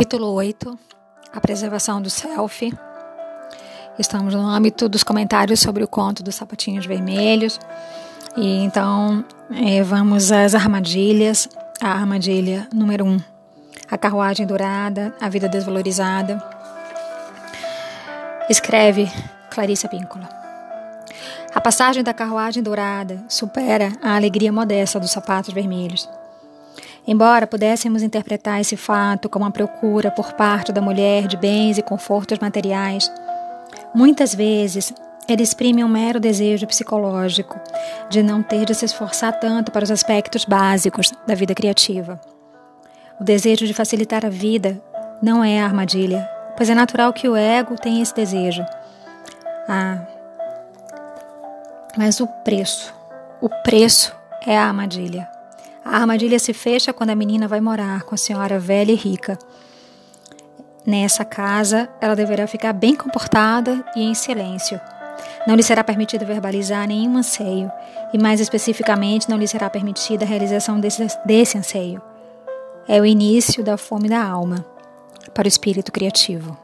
Capítulo 8 A preservação do self. Estamos no âmbito dos comentários sobre o conto dos sapatinhos vermelhos. E então é, vamos às armadilhas. A armadilha número 1. Um, a carruagem dourada, a vida desvalorizada. Escreve Clarissa Píncola. A passagem da carruagem dourada supera a alegria modesta dos sapatos vermelhos. Embora pudéssemos interpretar esse fato como uma procura por parte da mulher de bens e confortos materiais, muitas vezes ele exprime um mero desejo psicológico de não ter de se esforçar tanto para os aspectos básicos da vida criativa. O desejo de facilitar a vida não é a armadilha, pois é natural que o ego tenha esse desejo. Ah, mas o preço, o preço é a armadilha. A armadilha se fecha quando a menina vai morar com a senhora velha e rica. Nessa casa, ela deverá ficar bem comportada e em silêncio. Não lhe será permitido verbalizar nenhum anseio, e mais especificamente, não lhe será permitida a realização desse, desse anseio. É o início da fome da alma para o espírito criativo.